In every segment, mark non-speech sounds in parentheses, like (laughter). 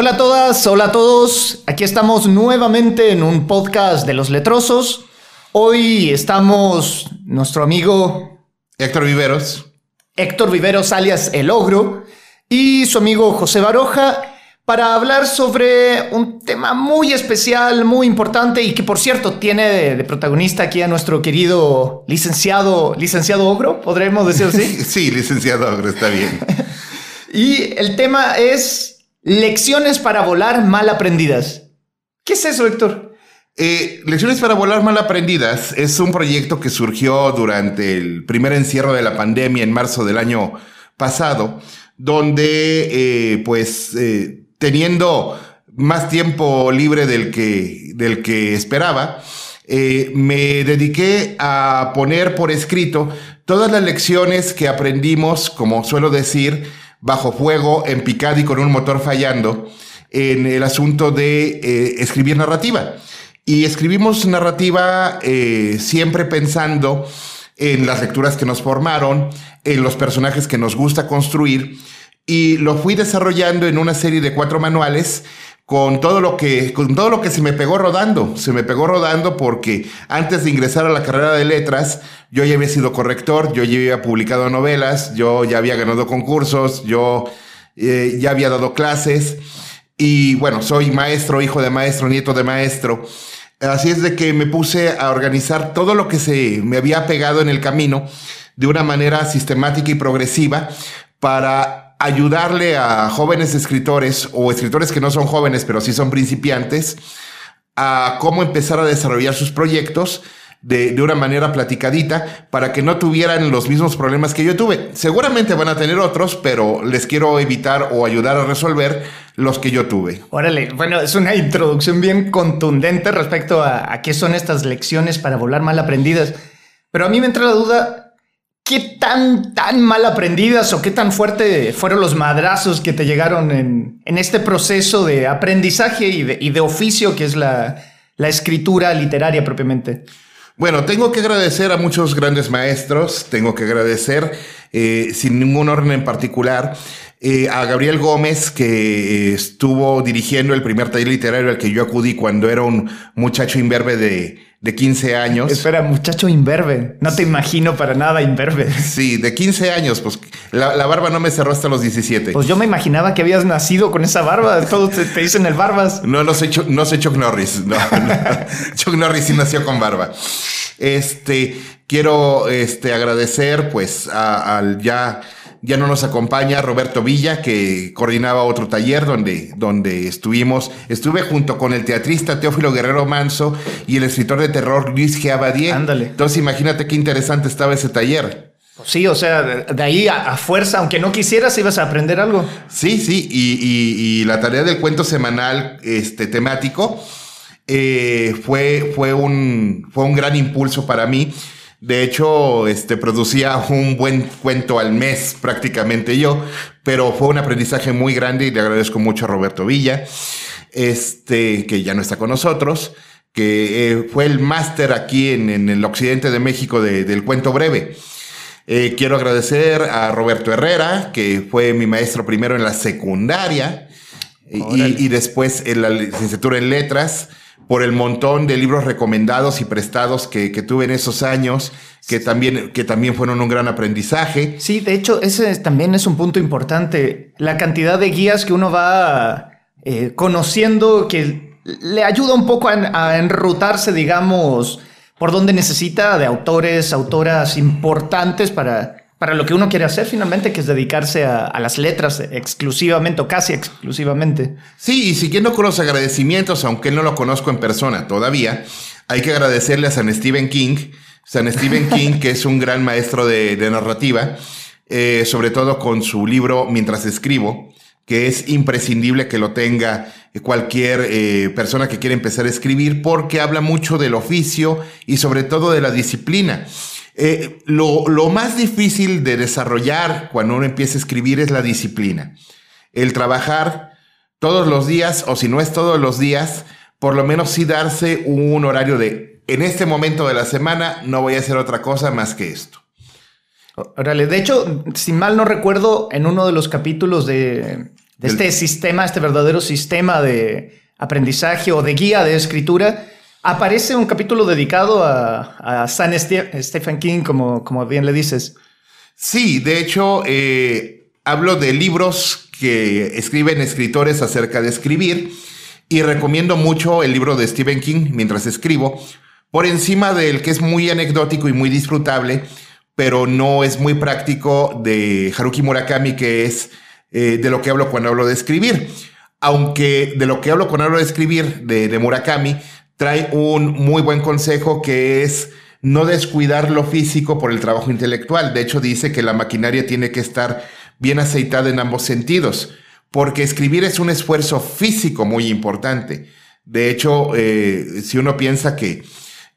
Hola a todas, hola a todos. Aquí estamos nuevamente en un podcast de los letrosos. Hoy estamos nuestro amigo Héctor Viveros. Héctor Viveros alias El Ogro y su amigo José Baroja para hablar sobre un tema muy especial, muy importante y que por cierto tiene de, protagonista aquí a nuestro querido licenciado, licenciado Ogro, podremos decir así. (laughs) sí, licenciado Ogro, está bien. (laughs) y el tema es lecciones para volar mal aprendidas. ¿Qué es eso, Héctor? Eh, lecciones para volar mal aprendidas es un proyecto que surgió durante el primer encierro de la pandemia en marzo del año pasado, donde eh, pues eh, teniendo más tiempo libre del que, del que esperaba, me dediqué a poner por escrito todas las lecciones que aprendimos, como suelo decir, bajo fuego, en picado y con un motor fallando, en el asunto de eh, escribir narrativa. Y escribimos narrativa eh, siempre pensando en las lecturas que nos formaron, en los personajes que nos gusta construir y lo fui desarrollando en una serie de cuatro manuales con todo lo que con todo lo que se me pegó rodando, se me pegó rodando porque antes de ingresar a la carrera de letras, yo ya había sido corrector, yo ya había publicado novelas, yo ya había ganado concursos, yo eh, ya había dado clases y bueno, soy maestro, hijo de maestro, nieto de maestro. Así es de que me puse a organizar todo lo que se me había pegado en el camino de una manera sistemática y progresiva para ayudarle a jóvenes escritores o escritores que no son jóvenes, pero sí son principiantes, a cómo empezar a desarrollar sus proyectos de, una manera platicadita para que no tuvieran los mismos problemas que yo tuve. Seguramente van a tener otros, pero les quiero evitar o ayudar a resolver los que yo tuve. Órale, bueno, es una introducción bien contundente respecto a, a qué son estas lecciones para volar mal aprendidas. Pero a mí me entra la duda, ¿Qué tan, tan mal aprendidas o qué tan fuerte fueron los madrazos que te llegaron en, este proceso de aprendizaje y de, oficio que es la, escritura literaria propiamente? Bueno, tengo que agradecer a muchos grandes maestros, tengo que agradecer, eh, sin ningún orden en particular, eh, a Gabriel Gómez, que estuvo dirigiendo el primer taller literario al que yo acudí cuando era un muchacho imberbe de, de 15 años. Espera, muchacho imberbe. No te imagino para nada imberbe. Sí, de 15 años, pues la, barba no me cerró hasta los 17. Pues yo me imaginaba que habías nacido con esa barba. Todos te, dicen el barbas. No, no soy, no soy Chuck Norris. No, (laughs) Chuck Norris sí nació con barba. Este, quiero este, agradecer pues al ya ya no nos acompaña Roberto Villa, que coordinaba otro taller donde, donde estuvimos. Estuve junto con el teatrista Teófilo Guerrero Manso y el escritor de terror Luis G. Abadie. Ándale. Entonces imagínate qué interesante estaba ese taller. Sí, o sea, de ahí a, fuerza, aunque no quisieras, ibas a aprender algo. Sí, sí, y, la tarea del cuento semanal este, temático eh, fue, fue, un, fue un gran impulso para mí. De hecho, este, producía un buen cuento al mes prácticamente yo, pero fue un aprendizaje muy grande y le agradezco mucho a Roberto Villa, este, que ya no está con nosotros, que eh, fue el máster aquí en, el occidente de México del cuento breve. Eh, quiero agradecer a Roberto Herrera, que fue mi maestro primero en la secundaria y, y, después en la licenciatura en letras por el montón de libros recomendados y prestados que, tuve en esos años, que también, que también fueron un gran aprendizaje. Sí, de hecho, ese también es un punto importante. La cantidad de guías que uno va eh, conociendo que le ayuda un poco a, enrutarse, digamos, por donde necesita de autores, autoras importantes para para lo que uno quiere hacer finalmente, que es dedicarse a, las letras exclusivamente o casi exclusivamente. Sí, y siguiendo con los agradecimientos, aunque no lo conozco en persona todavía, hay que agradecerle a San Stephen King, San Stephen King, que es un gran maestro de, narrativa, eh, sobre todo con su libro Mientras escribo, que es imprescindible que lo tenga cualquier eh, persona que quiera empezar a escribir, porque habla mucho del oficio y sobre todo de la disciplina. Eh, lo, más difícil de desarrollar cuando uno empieza a escribir es la disciplina. El trabajar todos los días, o si no es todos los días, por lo menos sí darse un horario de, en este momento de la semana no voy a hacer otra cosa más que esto. Órale, de hecho, si mal no recuerdo, en uno de los capítulos de, de este sistema, este verdadero sistema de aprendizaje o de guía de escritura, aparece un capítulo dedicado a, a San Stephen King, como, como bien le dices. Sí, de hecho, eh, hablo de libros que escriben escritores acerca de escribir y recomiendo mucho el libro de Stephen King mientras escribo, por encima del que es muy anecdótico y muy disfrutable, pero no es muy práctico de Haruki Murakami, que es eh, de lo que hablo cuando hablo de escribir. Aunque de lo que hablo cuando hablo de escribir de, Murakami, trae un muy buen consejo que es no descuidar lo físico por el trabajo intelectual. De hecho, dice que la maquinaria tiene que estar bien aceitada en ambos sentidos, porque escribir es un esfuerzo físico muy importante. De hecho, eh, si uno piensa que,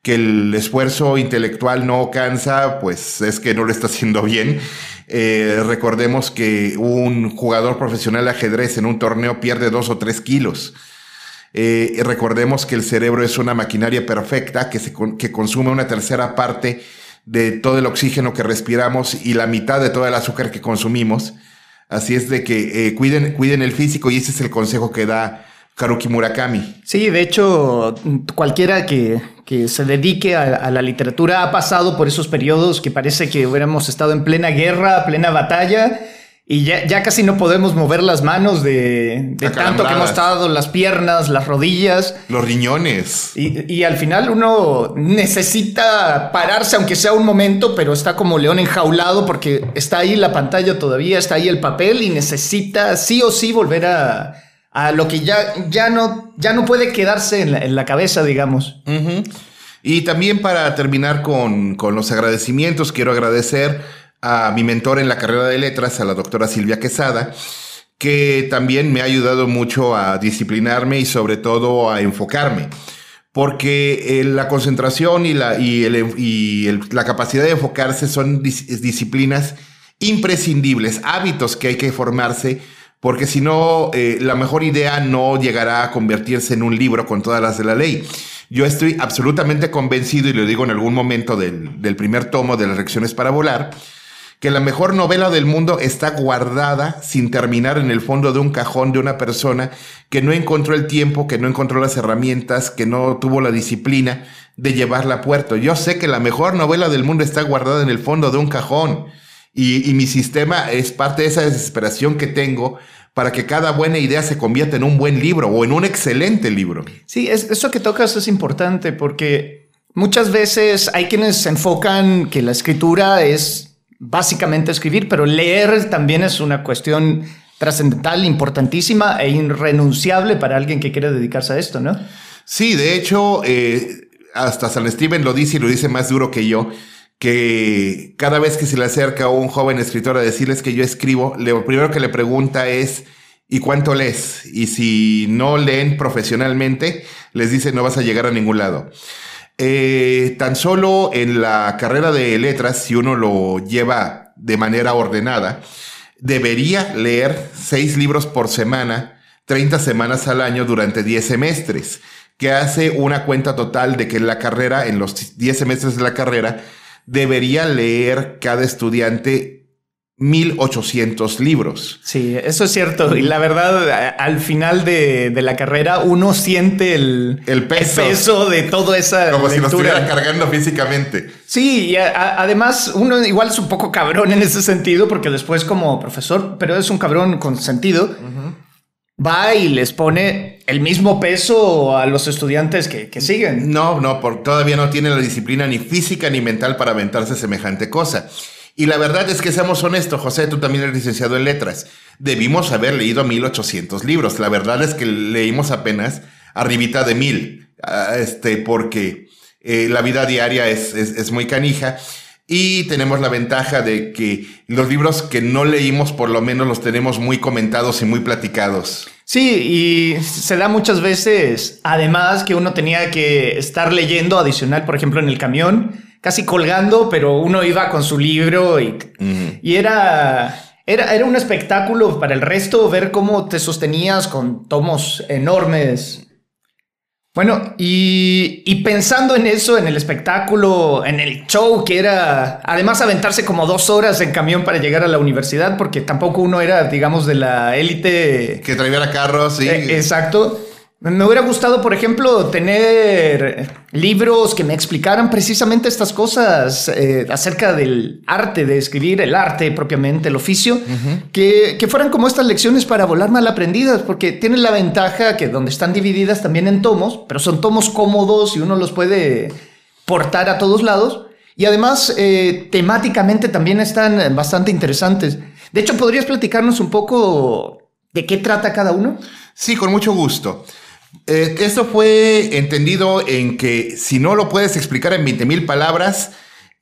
que el esfuerzo intelectual no cansa, pues es que no lo está haciendo bien. Eh, recordemos que un jugador profesional de ajedrez en un torneo pierde dos o tres kilos. Eh, recordemos que el cerebro es una maquinaria perfecta que, se, que consume una tercera parte de todo el oxígeno que respiramos y la mitad de todo el azúcar que consumimos. Así es de que eh, cuiden, cuiden el físico y ese es el consejo que da Haruki Murakami. Sí, de hecho, cualquiera que, que se dedique a, la literatura ha pasado por esos periodos que parece que hubiéramos estado en plena guerra, plena batalla, y ya, ya casi no podemos mover las manos de, de tanto que hemos estado, las piernas, las rodillas. Los riñones. Y, y, al final uno necesita pararse, aunque sea un momento, pero está como león enjaulado porque está ahí la pantalla todavía, está ahí el papel y necesita sí o sí volver a a lo que ya, ya, no, ya no puede quedarse en la, cabeza, digamos. Y también para terminar con, con, los agradecimientos, quiero agradecer a mi mentor en la carrera de letras, a la doctora Silvia Quesada, que también me ha ayudado mucho a disciplinarme y sobre todo a enfocarme. Porque eh, la concentración y, la, y, la capacidad de enfocarse son disciplinas imprescindibles, hábitos que hay que formarse porque si no, eh, la mejor idea no llegará a convertirse en un libro con todas las de la ley. Yo estoy absolutamente convencido, y lo digo en algún momento del, del primer tomo de las lecciones para volar, que la mejor novela del mundo está guardada sin terminar en el fondo de un cajón de una persona que no encontró el tiempo, que no encontró las herramientas, que no tuvo la disciplina de llevarla a puerto. Yo sé que la mejor novela del mundo está guardada en el fondo de un cajón. Y, mi sistema es parte de esa desesperación que tengo para que cada buena idea se convierta en un buen libro o en un excelente libro. Sí, eso que tocas es importante porque muchas veces hay quienes enfocan que la escritura es básicamente escribir, pero leer también es una cuestión trascendental, importantísima e irrenunciable para alguien que quiere dedicarse a esto, ¿no? Sí, de hecho, eh, hasta San Steven lo dice y lo dice más duro que yo que cada vez que se le acerca a un joven escritor a decirles que yo escribo, lo primero que le pregunta es, ¿y cuánto lees? Y si no leen profesionalmente, les dice, no vas a llegar a ningún lado. Eh, tan solo en la carrera de letras, si uno lo lleva de manera ordenada, debería leer seis libros por semana, 30 semanas al año durante 10 semestres, que hace una cuenta total de que en la carrera, en los 10 semestres de la carrera, debería leer cada estudiante 1800 libros. Sí, eso es cierto. Y la verdad, al final de, la carrera, uno siente el, el, peso, de toda esa. Como si lo estuviera cargando físicamente. Sí, y además, uno igual es un poco cabrón en ese sentido, porque después, como profesor, pero es un cabrón con sentido va y les pone el mismo peso a los estudiantes que, siguen. No, no, porque todavía no tiene la disciplina ni física ni mental para aventarse semejante cosa. Y la verdad es que seamos honestos, José, tú también eres licenciado en letras. Debimos haber leído 1800 libros. La verdad es que leímos apenas arribita de mil, ah, este, porque eh, la vida diaria es, es muy canija. Y tenemos la ventaja de que los libros que no leímos por lo menos los tenemos muy comentados y muy platicados. Sí, y se da muchas veces, además que uno tenía que estar leyendo adicional, por ejemplo, en el camión, casi colgando, pero uno iba con su libro y, y era, era, era un espectáculo para el resto ver cómo te sostenías con tomos enormes Bueno, y, pensando en eso, en el espectáculo, en el show, que era además aventarse como dos horas en camión para llegar a la universidad, porque tampoco uno era, digamos, de la élite. Que traía carros, sí. Eh, exacto. Me hubiera gustado, por ejemplo, tener libros que me explicaran precisamente estas cosas eh, acerca del arte de escribir, el arte propiamente, el oficio, que, fueran como estas lecciones para volar mal aprendidas, porque tienen la ventaja que donde están divididas también en tomos, pero son tomos cómodos y uno los puede portar a todos lados. Y además, eh, temáticamente también están bastante interesantes. De hecho, ¿podrías platicarnos un poco de qué trata cada uno? Sí, con mucho gusto. Eh, esto fue entendido en que si no lo puedes explicar en 20 mil palabras,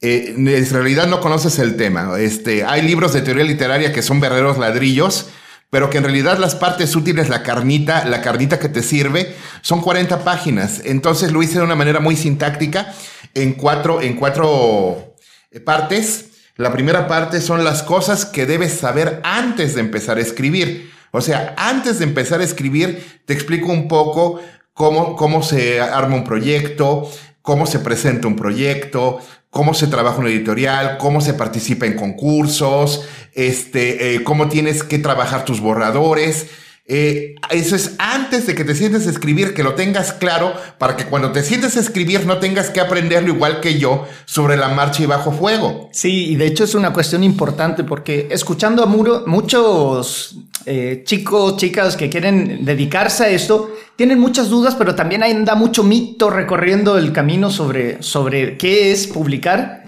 eh, en realidad no conoces el tema. Este, hay libros de teoría literaria que son verdaderos ladrillos, pero que en realidad las partes útiles, la carnita, la carnita que te sirve, son 40 páginas. Entonces lo hice de una manera muy sintáctica en cuatro, en cuatro eh, partes. La primera parte son las cosas que debes saber antes de empezar a escribir. O sea, antes de empezar a escribir, te explico un poco cómo, cómo se arma un proyecto, cómo se presenta un proyecto, cómo se trabaja un editorial, cómo se participa en concursos, este, eh, cómo tienes que trabajar tus borradores. Eh, eso es antes de que te sientes a escribir, que lo tengas claro, para que cuando te sientes a escribir no tengas que aprenderlo igual que yo sobre la marcha y bajo fuego. Sí, y de hecho es una cuestión importante porque escuchando a Muro, muchos eh, chicos, chicas que quieren dedicarse a esto, tienen muchas dudas, pero también anda mucho mito recorriendo el camino sobre, sobre qué es publicar.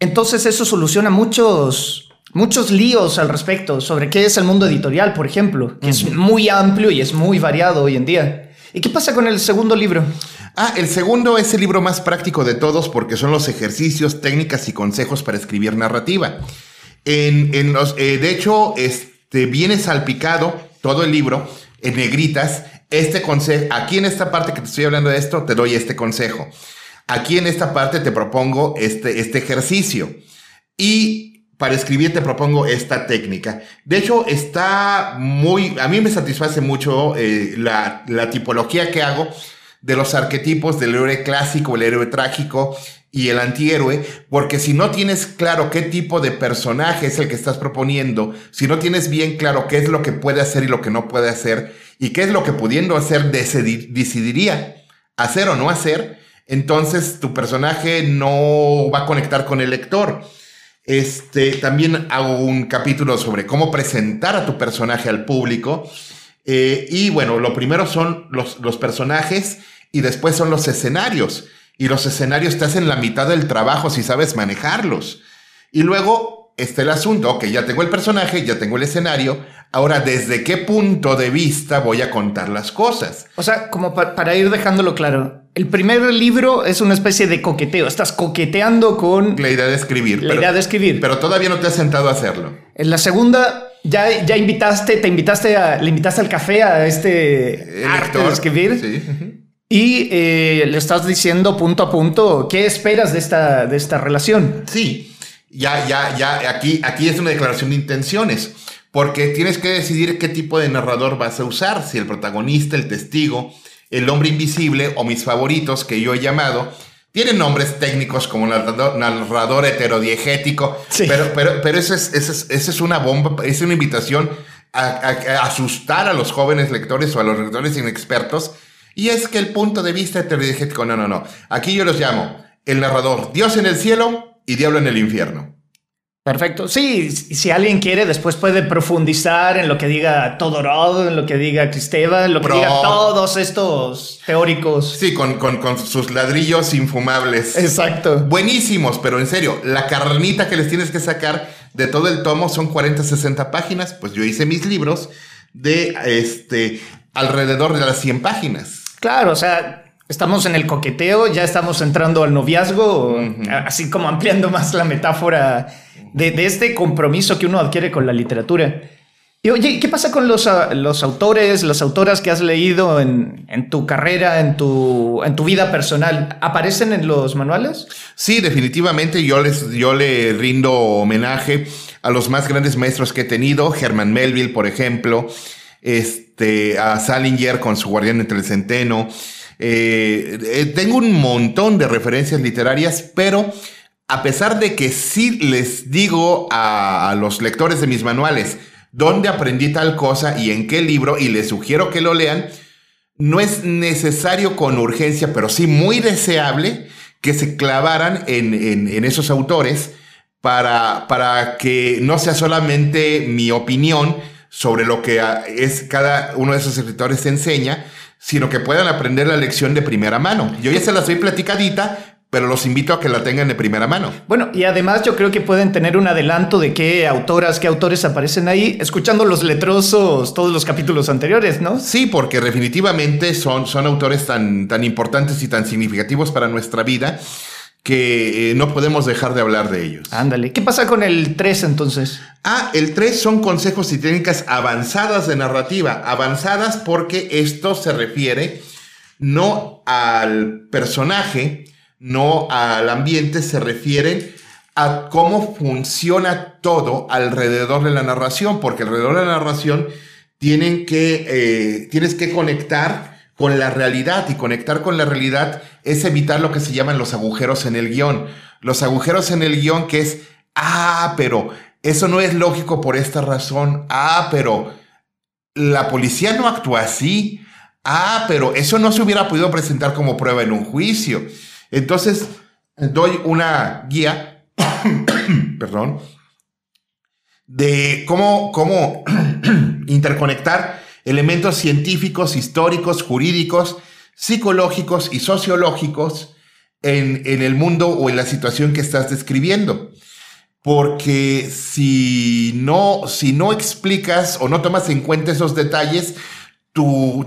Entonces eso soluciona muchos muchos líos al respecto sobre qué es el mundo editorial, por ejemplo, que es muy amplio y es muy variado hoy en día. ¿Y qué pasa con el segundo libro? Ah, el segundo es el libro más práctico de todos porque son los ejercicios, técnicas y consejos para escribir narrativa. En, los, eh, de hecho, este, viene salpicado todo el libro en negritas. Este consejo, aquí en esta parte que te estoy hablando de esto, te doy este consejo. Aquí en esta parte te propongo este, este ejercicio. Y para escribir te propongo esta técnica. De hecho, está muy, a mí me satisface mucho eh, la, la, tipología que hago de los arquetipos del héroe clásico, el héroe trágico y el antihéroe, porque si no tienes claro qué tipo de personaje es el que estás proponiendo, si no tienes bien claro qué es lo que puede hacer y lo que no puede hacer, y qué es lo que pudiendo hacer decidiría hacer o no hacer, entonces tu personaje no va a conectar con el lector. Este, también hago un capítulo sobre cómo presentar a tu personaje al público. Eh, y bueno, lo primero son los, los personajes y después son los escenarios. Y los escenarios te hacen la mitad del trabajo si sabes manejarlos. Y luego está el asunto, que ya tengo el personaje, ya tengo el escenario. Ahora, ¿desde qué punto de vista voy a contar las cosas? O sea, como para ir dejándolo claro, el primer libro es una especie de coqueteo. Estás coqueteando con... La idea de escribir. La idea de escribir. Pero todavía no te has sentado a hacerlo. En la segunda, ya, ya invitaste, te invitaste a, le invitaste al café a este actor de escribir. Sí. Y eh, le estás diciendo punto a punto qué esperas de esta, de esta relación. Sí, ya, ya, ya, aquí, aquí es una declaración de intenciones, porque tienes que decidir qué tipo de narrador vas a usar, si el protagonista, el testigo, el hombre invisible o mis favoritos que yo he llamado, tienen nombres técnicos como narrador, heterodiegético, pero, pero, pero eso es, es, una bomba, es una invitación a, asustar a los jóvenes lectores o a los lectores inexpertos. Y es que el punto de vista heterodiegético, no, no, no. Aquí yo los llamo el narrador, Dios en el cielo y diablo en el infierno. Perfecto. Sí, si alguien quiere, después puede profundizar en lo que diga Todorov, en lo que diga Cristeva, en lo que diga todos estos teóricos. Sí, con, sus ladrillos infumables. Exacto. Buenísimos, pero en serio, la carnita que les tienes que sacar de todo el tomo son 40, 60 páginas. Pues yo hice mis libros de este alrededor de las 100 páginas. Claro, o sea, Estamos en el coqueteo, ya estamos entrando al noviazgo, así como ampliando más la metáfora de, este compromiso que uno adquiere con la literatura. Y oye, ¿qué pasa con los, ah, los autores, las autoras que has leído en, tu carrera, en tu, en tu vida personal? ¿Aparecen en los manuales? Sí, definitivamente. Yo, les, yo le rindo homenaje a los más grandes maestros que he tenido. Herman Melville, por ejemplo. Este, a Salinger con su Guardián entre el Centeno. Eh, eh, tengo un montón de referencias literarias, pero a pesar de que sí les digo a, los lectores de mis manuales dónde aprendí tal cosa y en qué libro, y les sugiero que lo lean, no es necesario con urgencia, pero sí muy deseable que se clavaran en, esos autores para, para que no sea solamente mi opinión sobre lo que es cada uno de esos escritores enseña, sino que puedan aprender la lección de primera mano. Yo ya se las doy platicadita, pero los invito a que la tengan de primera mano. Bueno, y además yo creo que pueden tener un adelanto de qué autoras, qué autores aparecen ahí, escuchando los letrosos todos los capítulos anteriores, ¿no? Sí, porque definitivamente son, son autores tan, tan importantes y tan significativos para nuestra vida que eh, no podemos dejar de hablar de ellos. Ándale. ¿Qué pasa con el 3 entonces? Ah, el 3 son consejos y técnicas avanzadas de narrativa. Avanzadas porque esto se refiere no al personaje, no al ambiente, se refieren a cómo funciona todo alrededor de la narración, porque alrededor de la narración tienen que, eh, tienes que conectar con la realidad y conectar con la realidad es evitar lo que se llaman los agujeros en el guion. Los agujeros en el guion que es, ah, pero eso no es lógico por esta razón, ah, pero la policía no actúa así, ah, pero eso no se hubiera podido presentar como prueba en un juicio. Entonces, doy una guía, (coughs) perdón, de cómo, cómo (coughs) interconectar elementos científicos, históricos, jurídicos, psicológicos y sociológicos en, en, el mundo o en la situación que estás describiendo. Porque si no, si no explicas o no tomas en cuenta esos detalles,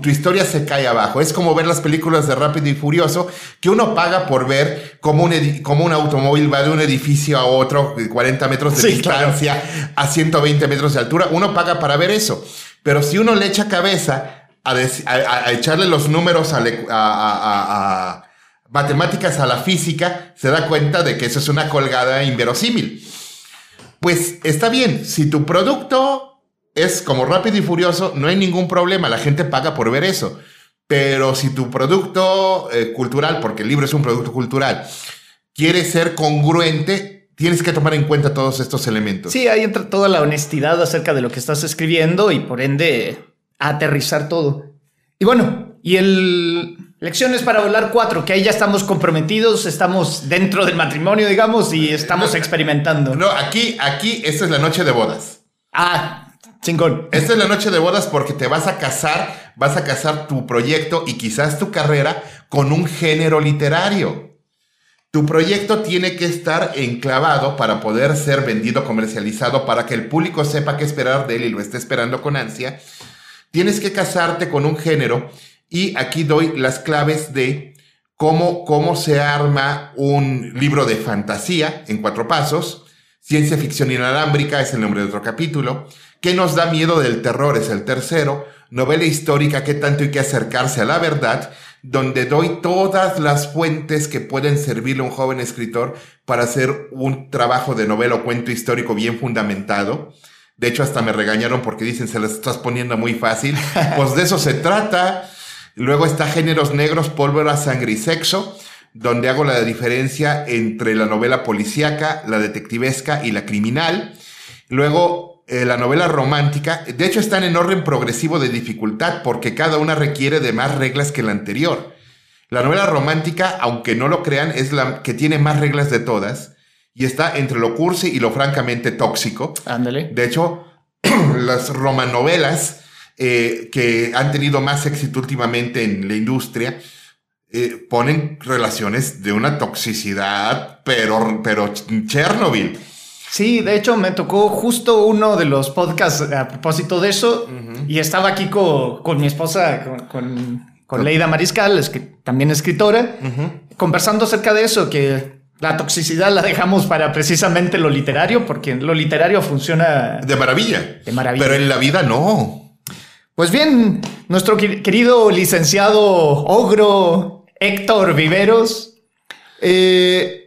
tu, historia se cae abajo. Es como ver las películas de Rápido y Furioso, que uno paga por ver cómo un, un automóvil va de un edificio a otro, 40 metros de distancia, a 120 metros de altura. Uno paga para ver eso. Pero si uno le echa cabeza a, echarle los números a, matemáticas a la física, se da cuenta de que eso es una colgada inverosímil. Pues está bien, si tu producto es como rápido y furioso, no hay ningún problema, la gente paga por ver eso. Pero si tu producto eh, cultural, porque el libro es un producto cultural, quiere ser congruente, tienes que tomar en cuenta todos estos elementos. Sí, ahí entra toda la honestidad acerca de lo que estás escribiendo y por ende aterrizar todo. Y bueno, y el Lecciones para volar 4, que ahí ya estamos comprometidos, estamos dentro del matrimonio, digamos, y estamos experimentando. No, aquí, aquí, esta es la noche de bodas. Ah, Chingón. Esta es la noche de bodas porque te vas a casar, vas a casar tu proyecto y quizás tu carrera con un género literario. Tu proyecto tiene que estar enclavado para poder ser vendido, comercializado, para que el público sepa qué esperar de él y lo esté esperando con ansia. Tienes que casarte con un género y aquí doy las claves de cómo, cómo se arma un libro de fantasía en cuatro pasos. Ciencia ficción inalámbrica es el nombre de otro capítulo. ¿Qué nos da miedo del terror? Es el tercero. Novela histórica, ¿qué tanto hay que acercarse a la verdad? Donde doy todas las fuentes que pueden servirle a un joven escritor para hacer un trabajo de novela o cuento histórico bien fundamentado. De hecho, hasta me regañaron porque dicen, se las estás poniendo muy fácil. (laughs) Pues de eso se trata. Luego está Géneros Negros, Pólvora, Sangre y Sexo, donde hago la diferencia entre la novela policíaca, la detectivesca y la criminal. Luego eh, la novela romántica, de hecho están en orden progresivo de dificultad porque cada una requiere de más reglas que la anterior. La novela romántica, aunque no lo crean, es la que tiene más reglas de todas y está entre lo cursi y lo francamente tóxico. Ándale. De hecho, (clears throat) las romanovelas eh, que han tenido más éxito últimamente en la industria eh, ponen relaciones de una toxicidad, pero, pero Chernobyl. Sí, de hecho me tocó justo uno de los podcasts a propósito de eso y estaba aquí con, mi esposa, con, con, Leida Mariscal, es que también escritora, conversando acerca de eso, que la toxicidad la dejamos para precisamente lo literario, porque lo literario funciona... De maravilla. De maravilla. Pero en la vida no. Pues bien, nuestro querido licenciado ogro Héctor Viveros, eh,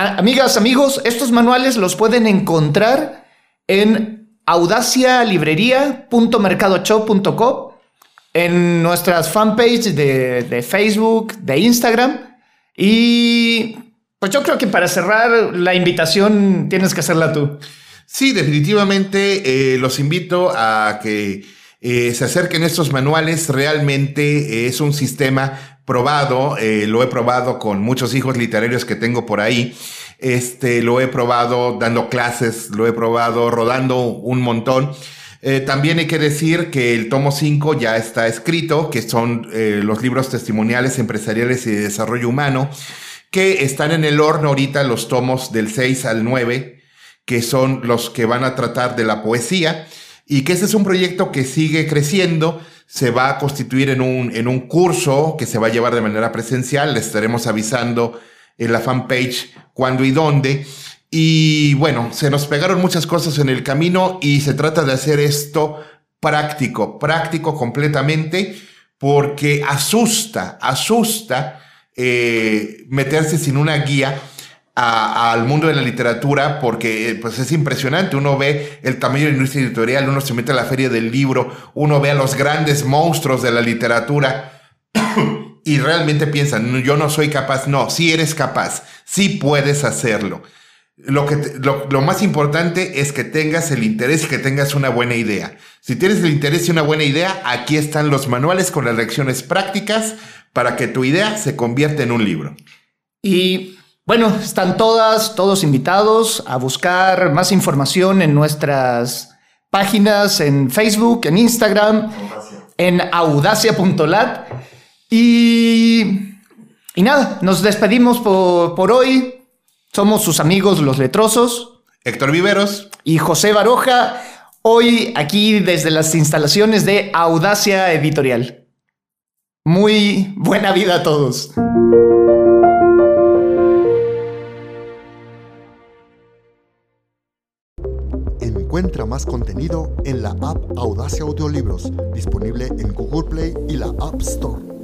Amigas, amigos, estos manuales los pueden encontrar en audacialibrería.mercadoshop.com en nuestras fanpages de, de Facebook, de Instagram. Y pues yo creo que para cerrar la invitación tienes que hacerla tú. Sí, definitivamente eh, los invito a que eh, se acerquen estos manuales. Realmente es un sistema probado, eh, lo he probado con muchos hijos literarios que tengo por ahí. Este, lo he probado dando clases, lo he probado rodando un montón. también hay que decir que el tomo 5 ya está escrito, que son los libros testimoniales empresariales y de desarrollo humano que están en el horno ahorita los tomos del 6 al 9, que son los que van a tratar de la poesía, y que ese es un proyecto que sigue creciendo, se va a constituir en un, en un curso que se va a llevar de manera presencial, le estaremos avisando en la fanpage cuándo y dónde. Y bueno, se nos pegaron muchas cosas en el camino y se trata de hacer esto práctico, práctico completamente, porque asusta, asusta eh, meterse sin una guía al mundo de la literatura porque pues es impresionante. Uno ve el tamaño de la industria editorial, uno se mete a la feria del libro, uno ve a los grandes monstruos de la literatura (coughs) y realmente piensan, yo no soy capaz. No, sí eres capaz, sí puedes hacerlo. Lo, que lo, más importante es que tengas el interés y que tengas una buena idea. Si tienes el interés y una buena idea, aquí están los manuales con las lecciones prácticas para que tu idea se convierta en un libro. Y bueno, están todas, todos invitados a buscar más información en nuestras páginas en Facebook, en Instagram, en audacia.lat. Y, y nada, nos despedimos por, por hoy. Somos sus amigos los letrosos. Héctor Viveros. Y José Baroja. Hoy aquí desde las instalaciones de Audacia Editorial. Muy buena vida a todos. Encuentra más contenido en la app Audacia Audiolibros, disponible en Google Play y la App Store.